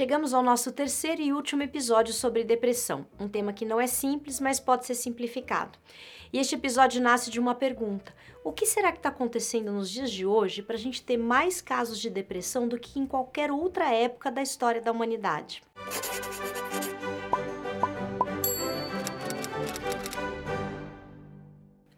Chegamos ao nosso terceiro e último episódio sobre depressão, um tema que não é simples, mas pode ser simplificado. E este episódio nasce de uma pergunta: o que será que está acontecendo nos dias de hoje para a gente ter mais casos de depressão do que em qualquer outra época da história da humanidade?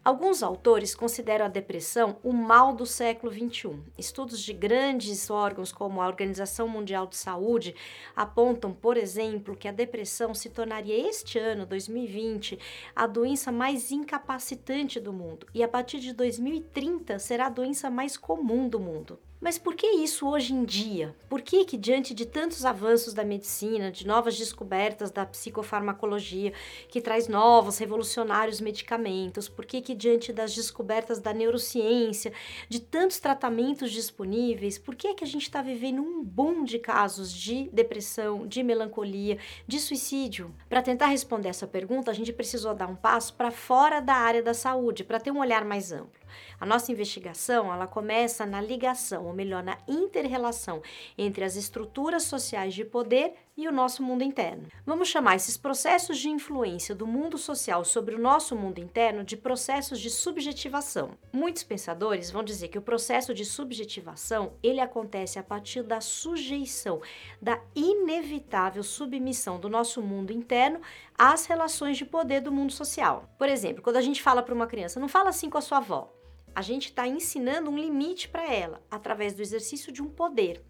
Alguns autores consideram a depressão o mal do século XXI. Estudos de grandes órgãos como a Organização Mundial de Saúde apontam, por exemplo, que a depressão se tornaria este ano, 2020, a doença mais incapacitante do mundo e a partir de 2030 será a doença mais comum do mundo. Mas por que isso hoje em dia? Por que que diante de tantos avanços da medicina, de novas descobertas da psicofarmacologia, que traz novos revolucionários medicamentos, por que que diante das descobertas da neurociência, de tantos tratamentos disponíveis, por que que a gente está vivendo um boom de casos de depressão, de melancolia, de suicídio? Para tentar responder essa pergunta, a gente precisou dar um passo para fora da área da saúde, para ter um olhar mais amplo. A nossa investigação, ela começa na ligação, ou melhor, na interrelação entre as estruturas sociais de poder e o nosso mundo interno. Vamos chamar esses processos de influência do mundo social sobre o nosso mundo interno de processos de subjetivação. Muitos pensadores vão dizer que o processo de subjetivação, ele acontece a partir da sujeição, da inevitável submissão do nosso mundo interno às relações de poder do mundo social. Por exemplo, quando a gente fala para uma criança, não fala assim com a sua avó a gente está ensinando um limite para ela através do exercício de um poder.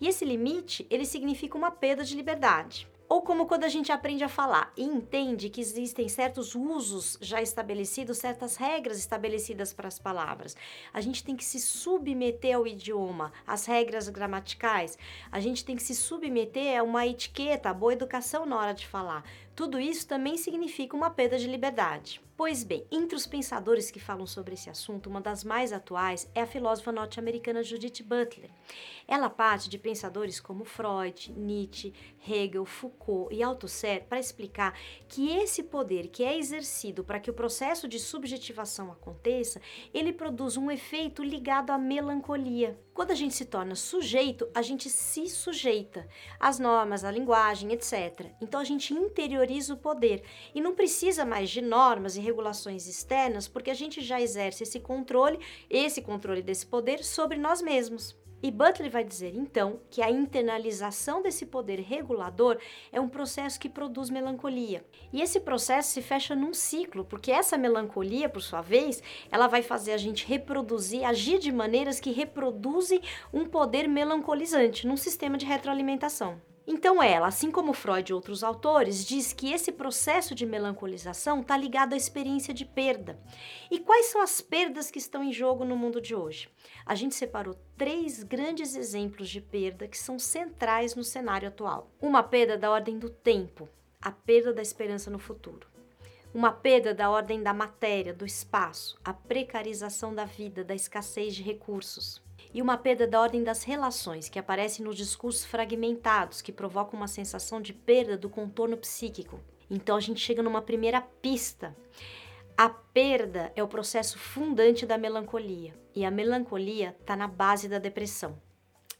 E esse limite, ele significa uma perda de liberdade. Ou como quando a gente aprende a falar e entende que existem certos usos já estabelecidos, certas regras estabelecidas para as palavras. A gente tem que se submeter ao idioma, às regras gramaticais. A gente tem que se submeter a uma etiqueta, a boa educação na hora de falar. Tudo isso também significa uma perda de liberdade. Pois bem, entre os pensadores que falam sobre esse assunto, uma das mais atuais é a filósofa norte-americana Judith Butler. Ela parte de pensadores como Freud, Nietzsche, Hegel, Foucault e Althusser para explicar que esse poder que é exercido para que o processo de subjetivação aconteça, ele produz um efeito ligado à melancolia. Quando a gente se torna sujeito, a gente se sujeita às normas, à linguagem, etc. Então a gente interioriza o poder e não precisa mais de normas e regulações externas, porque a gente já exerce esse controle, esse controle desse poder sobre nós mesmos. E Butler vai dizer então que a internalização desse poder regulador é um processo que produz melancolia. E esse processo se fecha num ciclo, porque essa melancolia, por sua vez, ela vai fazer a gente reproduzir, agir de maneiras que reproduzem um poder melancolizante num sistema de retroalimentação. Então ela, assim como Freud e outros autores, diz que esse processo de melancolização está ligado à experiência de perda. E quais são as perdas que estão em jogo no mundo de hoje? A gente separou três grandes exemplos de perda que são centrais no cenário atual. Uma perda da ordem do tempo, a perda da esperança no futuro. Uma perda da ordem da matéria, do espaço, a precarização da vida, da escassez de recursos e uma perda da ordem das relações, que aparece nos discursos fragmentados, que provocam uma sensação de perda do contorno psíquico. Então a gente chega numa primeira pista. A perda é o processo fundante da melancolia, e a melancolia está na base da depressão.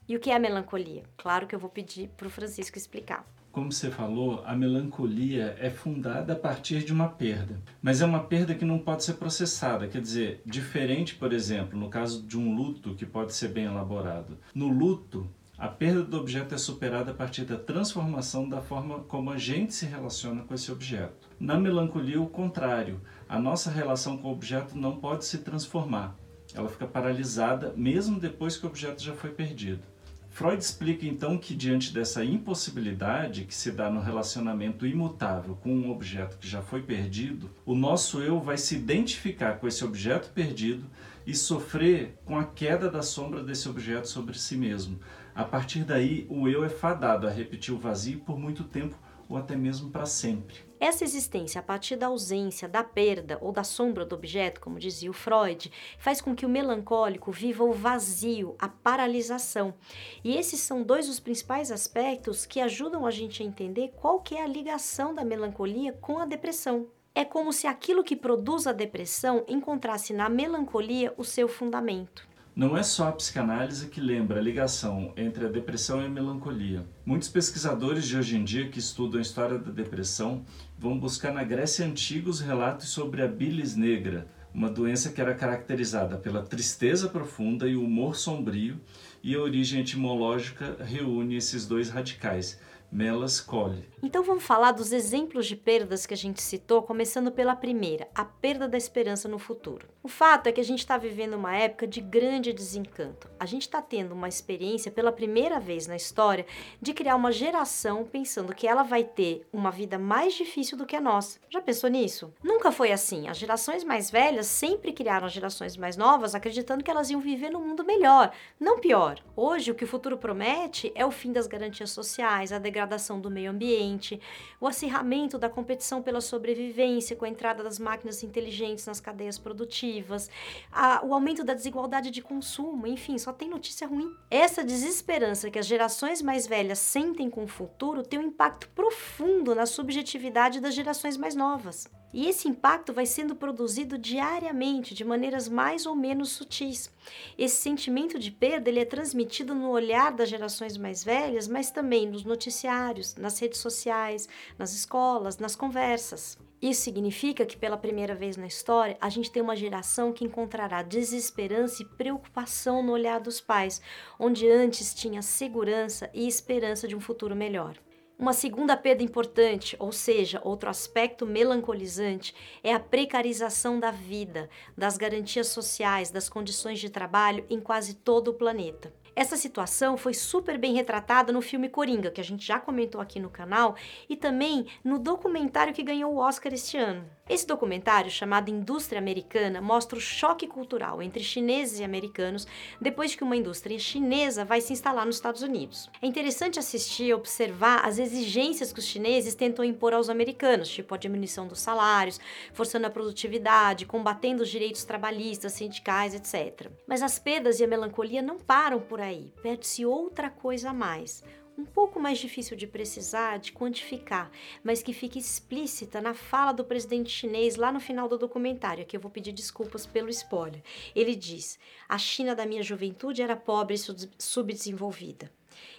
E o que é a melancolia? Claro que eu vou pedir para o Francisco explicar como você falou, a melancolia é fundada a partir de uma perda, mas é uma perda que não pode ser processada, quer dizer, diferente, por exemplo, no caso de um luto que pode ser bem elaborado. No luto, a perda do objeto é superada a partir da transformação da forma como a gente se relaciona com esse objeto. Na melancolia, o contrário, a nossa relação com o objeto não pode se transformar. Ela fica paralisada mesmo depois que o objeto já foi perdido. Freud explica então que, diante dessa impossibilidade que se dá no relacionamento imutável com um objeto que já foi perdido, o nosso eu vai se identificar com esse objeto perdido e sofrer com a queda da sombra desse objeto sobre si mesmo. A partir daí, o eu é fadado a repetir o vazio por muito tempo ou até mesmo para sempre. Essa existência a partir da ausência, da perda ou da sombra do objeto, como dizia o Freud, faz com que o melancólico viva o vazio, a paralisação. E esses são dois dos principais aspectos que ajudam a gente a entender qual que é a ligação da melancolia com a depressão. É como se aquilo que produz a depressão encontrasse na melancolia o seu fundamento. Não é só a psicanálise que lembra a ligação entre a depressão e a melancolia. Muitos pesquisadores de hoje em dia que estudam a história da depressão vão buscar na Grécia Antiga os relatos sobre a bilis negra, uma doença que era caracterizada pela tristeza profunda e o humor sombrio, e a origem etimológica reúne esses dois radicais, Melas Cole. Então vamos falar dos exemplos de perdas que a gente citou, começando pela primeira, a perda da esperança no futuro. O fato é que a gente está vivendo uma época de grande desencanto. A gente está tendo uma experiência pela primeira vez na história de criar uma geração pensando que ela vai ter uma vida mais difícil do que a nossa. Já pensou nisso? Nunca foi assim. As gerações mais velhas sempre criaram as gerações mais novas acreditando que elas iam viver num mundo melhor, não pior. Hoje o que o futuro promete é o fim das garantias sociais, a degradação degradação do meio ambiente, o acirramento da competição pela sobrevivência com a entrada das máquinas inteligentes nas cadeias produtivas, a, o aumento da desigualdade de consumo, enfim, só tem notícia ruim. Essa desesperança que as gerações mais velhas sentem com o futuro tem um impacto profundo na subjetividade das gerações mais novas. E esse impacto vai sendo produzido diariamente, de maneiras mais ou menos sutis. Esse sentimento de perda ele é transmitido no olhar das gerações mais velhas, mas também nos noticiários, nas redes sociais, nas escolas, nas conversas. Isso significa que, pela primeira vez na história, a gente tem uma geração que encontrará desesperança e preocupação no olhar dos pais, onde antes tinha segurança e esperança de um futuro melhor. Uma segunda perda importante, ou seja, outro aspecto melancolizante, é a precarização da vida, das garantias sociais, das condições de trabalho em quase todo o planeta. Essa situação foi super bem retratada no filme Coringa, que a gente já comentou aqui no canal, e também no documentário que ganhou o Oscar este ano. Esse documentário, chamado Indústria Americana, mostra o choque cultural entre chineses e americanos depois que uma indústria chinesa vai se instalar nos Estados Unidos. É interessante assistir e observar as exigências que os chineses tentam impor aos americanos, tipo a diminuição dos salários, forçando a produtividade, combatendo os direitos trabalhistas, sindicais, etc. Mas as perdas e a melancolia não param por aí, perde-se outra coisa a mais um pouco mais difícil de precisar, de quantificar, mas que fica explícita na fala do presidente chinês lá no final do documentário, que eu vou pedir desculpas pelo spoiler. Ele diz: A China da minha juventude era pobre e subdesenvolvida.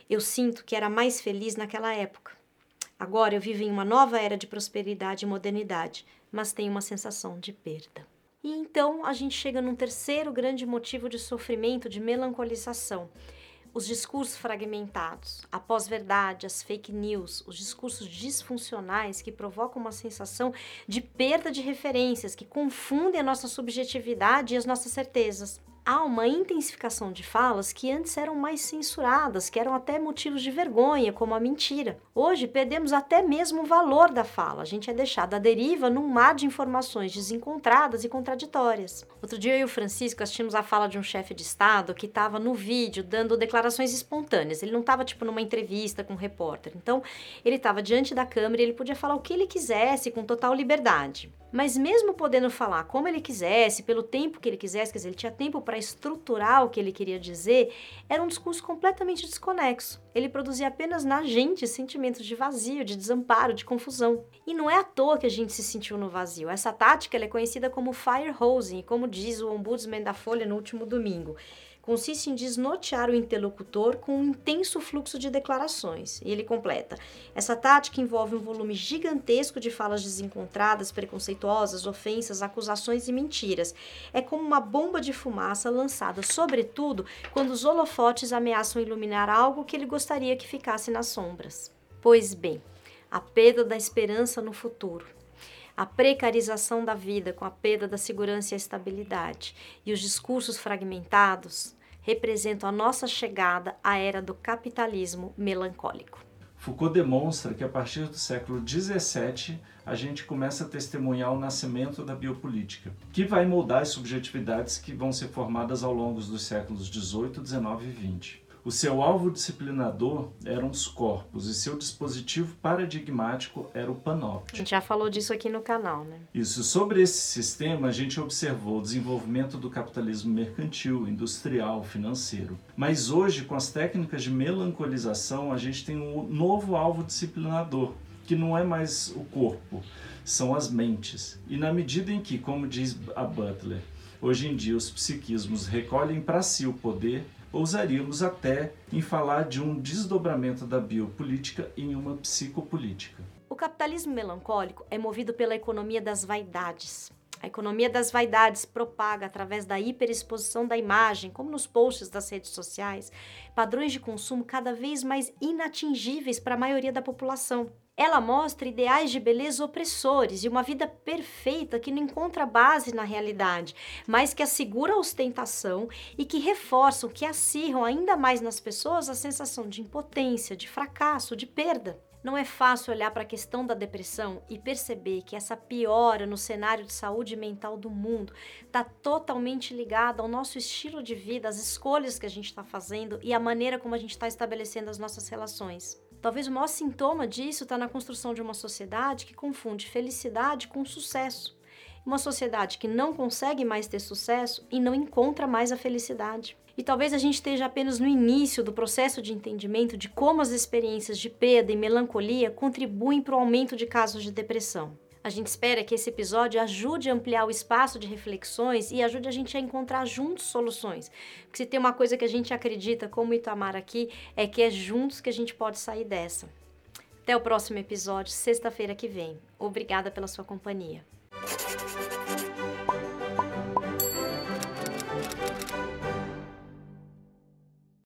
Eu sinto que era mais feliz naquela época. Agora eu vivo em uma nova era de prosperidade e modernidade, mas tenho uma sensação de perda. E então a gente chega num terceiro grande motivo de sofrimento, de melancolização. Os discursos fragmentados, a pós-verdade, as fake news, os discursos disfuncionais que provocam uma sensação de perda de referências, que confundem a nossa subjetividade e as nossas certezas há uma intensificação de falas que antes eram mais censuradas, que eram até motivos de vergonha, como a mentira. Hoje perdemos até mesmo o valor da fala. A gente é deixado à deriva num mar de informações desencontradas e contraditórias. Outro dia eu e o Francisco assistimos a fala de um chefe de Estado que estava no vídeo dando declarações espontâneas. Ele não estava tipo numa entrevista com um repórter. Então, ele estava diante da câmera e ele podia falar o que ele quisesse com total liberdade. Mas mesmo podendo falar como ele quisesse, pelo tempo que ele quisesse, quer dizer, ele tinha tempo para estruturar o que ele queria dizer, era um discurso completamente desconexo. Ele produzia apenas na gente sentimentos de vazio, de desamparo, de confusão. E não é à toa que a gente se sentiu no vazio. Essa tática é conhecida como fire hosing, como diz o ombudsman da Folha no último domingo consiste em desnortear o interlocutor com um intenso fluxo de declarações. E ele completa: essa tática envolve um volume gigantesco de falas desencontradas, preconceituosas, ofensas, acusações e mentiras. É como uma bomba de fumaça lançada, sobretudo quando os holofotes ameaçam iluminar algo que ele gostaria que ficasse nas sombras. Pois bem, a perda da esperança no futuro a precarização da vida com a perda da segurança e a estabilidade e os discursos fragmentados representam a nossa chegada à era do capitalismo melancólico. Foucault demonstra que a partir do século XVII a gente começa a testemunhar o nascimento da biopolítica, que vai moldar as subjetividades que vão ser formadas ao longo dos séculos XVIII, XIX e XX. O seu alvo disciplinador eram os corpos e seu dispositivo paradigmático era o panóptico. A gente já falou disso aqui no canal, né? Isso. Sobre esse sistema, a gente observou o desenvolvimento do capitalismo mercantil, industrial, financeiro. Mas hoje, com as técnicas de melancolização, a gente tem um novo alvo disciplinador, que não é mais o corpo, são as mentes. E na medida em que, como diz a Butler, hoje em dia os psiquismos recolhem para si o poder, ousaríamos até em falar de um desdobramento da biopolítica em uma psicopolítica. O capitalismo melancólico é movido pela economia das vaidades. A economia das vaidades propaga através da hiperexposição da imagem, como nos posts das redes sociais, padrões de consumo cada vez mais inatingíveis para a maioria da população. Ela mostra ideais de beleza opressores e uma vida perfeita que não encontra base na realidade, mas que assegura a ostentação e que reforçam, que acirram ainda mais nas pessoas a sensação de impotência, de fracasso, de perda. Não é fácil olhar para a questão da depressão e perceber que essa piora no cenário de saúde mental do mundo está totalmente ligada ao nosso estilo de vida, às escolhas que a gente está fazendo e à maneira como a gente está estabelecendo as nossas relações. Talvez o maior sintoma disso está na construção de uma sociedade que confunde felicidade com sucesso. Uma sociedade que não consegue mais ter sucesso e não encontra mais a felicidade. E talvez a gente esteja apenas no início do processo de entendimento de como as experiências de perda e melancolia contribuem para o aumento de casos de depressão. A gente espera que esse episódio ajude a ampliar o espaço de reflexões e ajude a gente a encontrar juntos soluções. Porque se tem uma coisa que a gente acredita, como Itamar aqui, é que é juntos que a gente pode sair dessa. Até o próximo episódio, sexta-feira que vem. Obrigada pela sua companhia.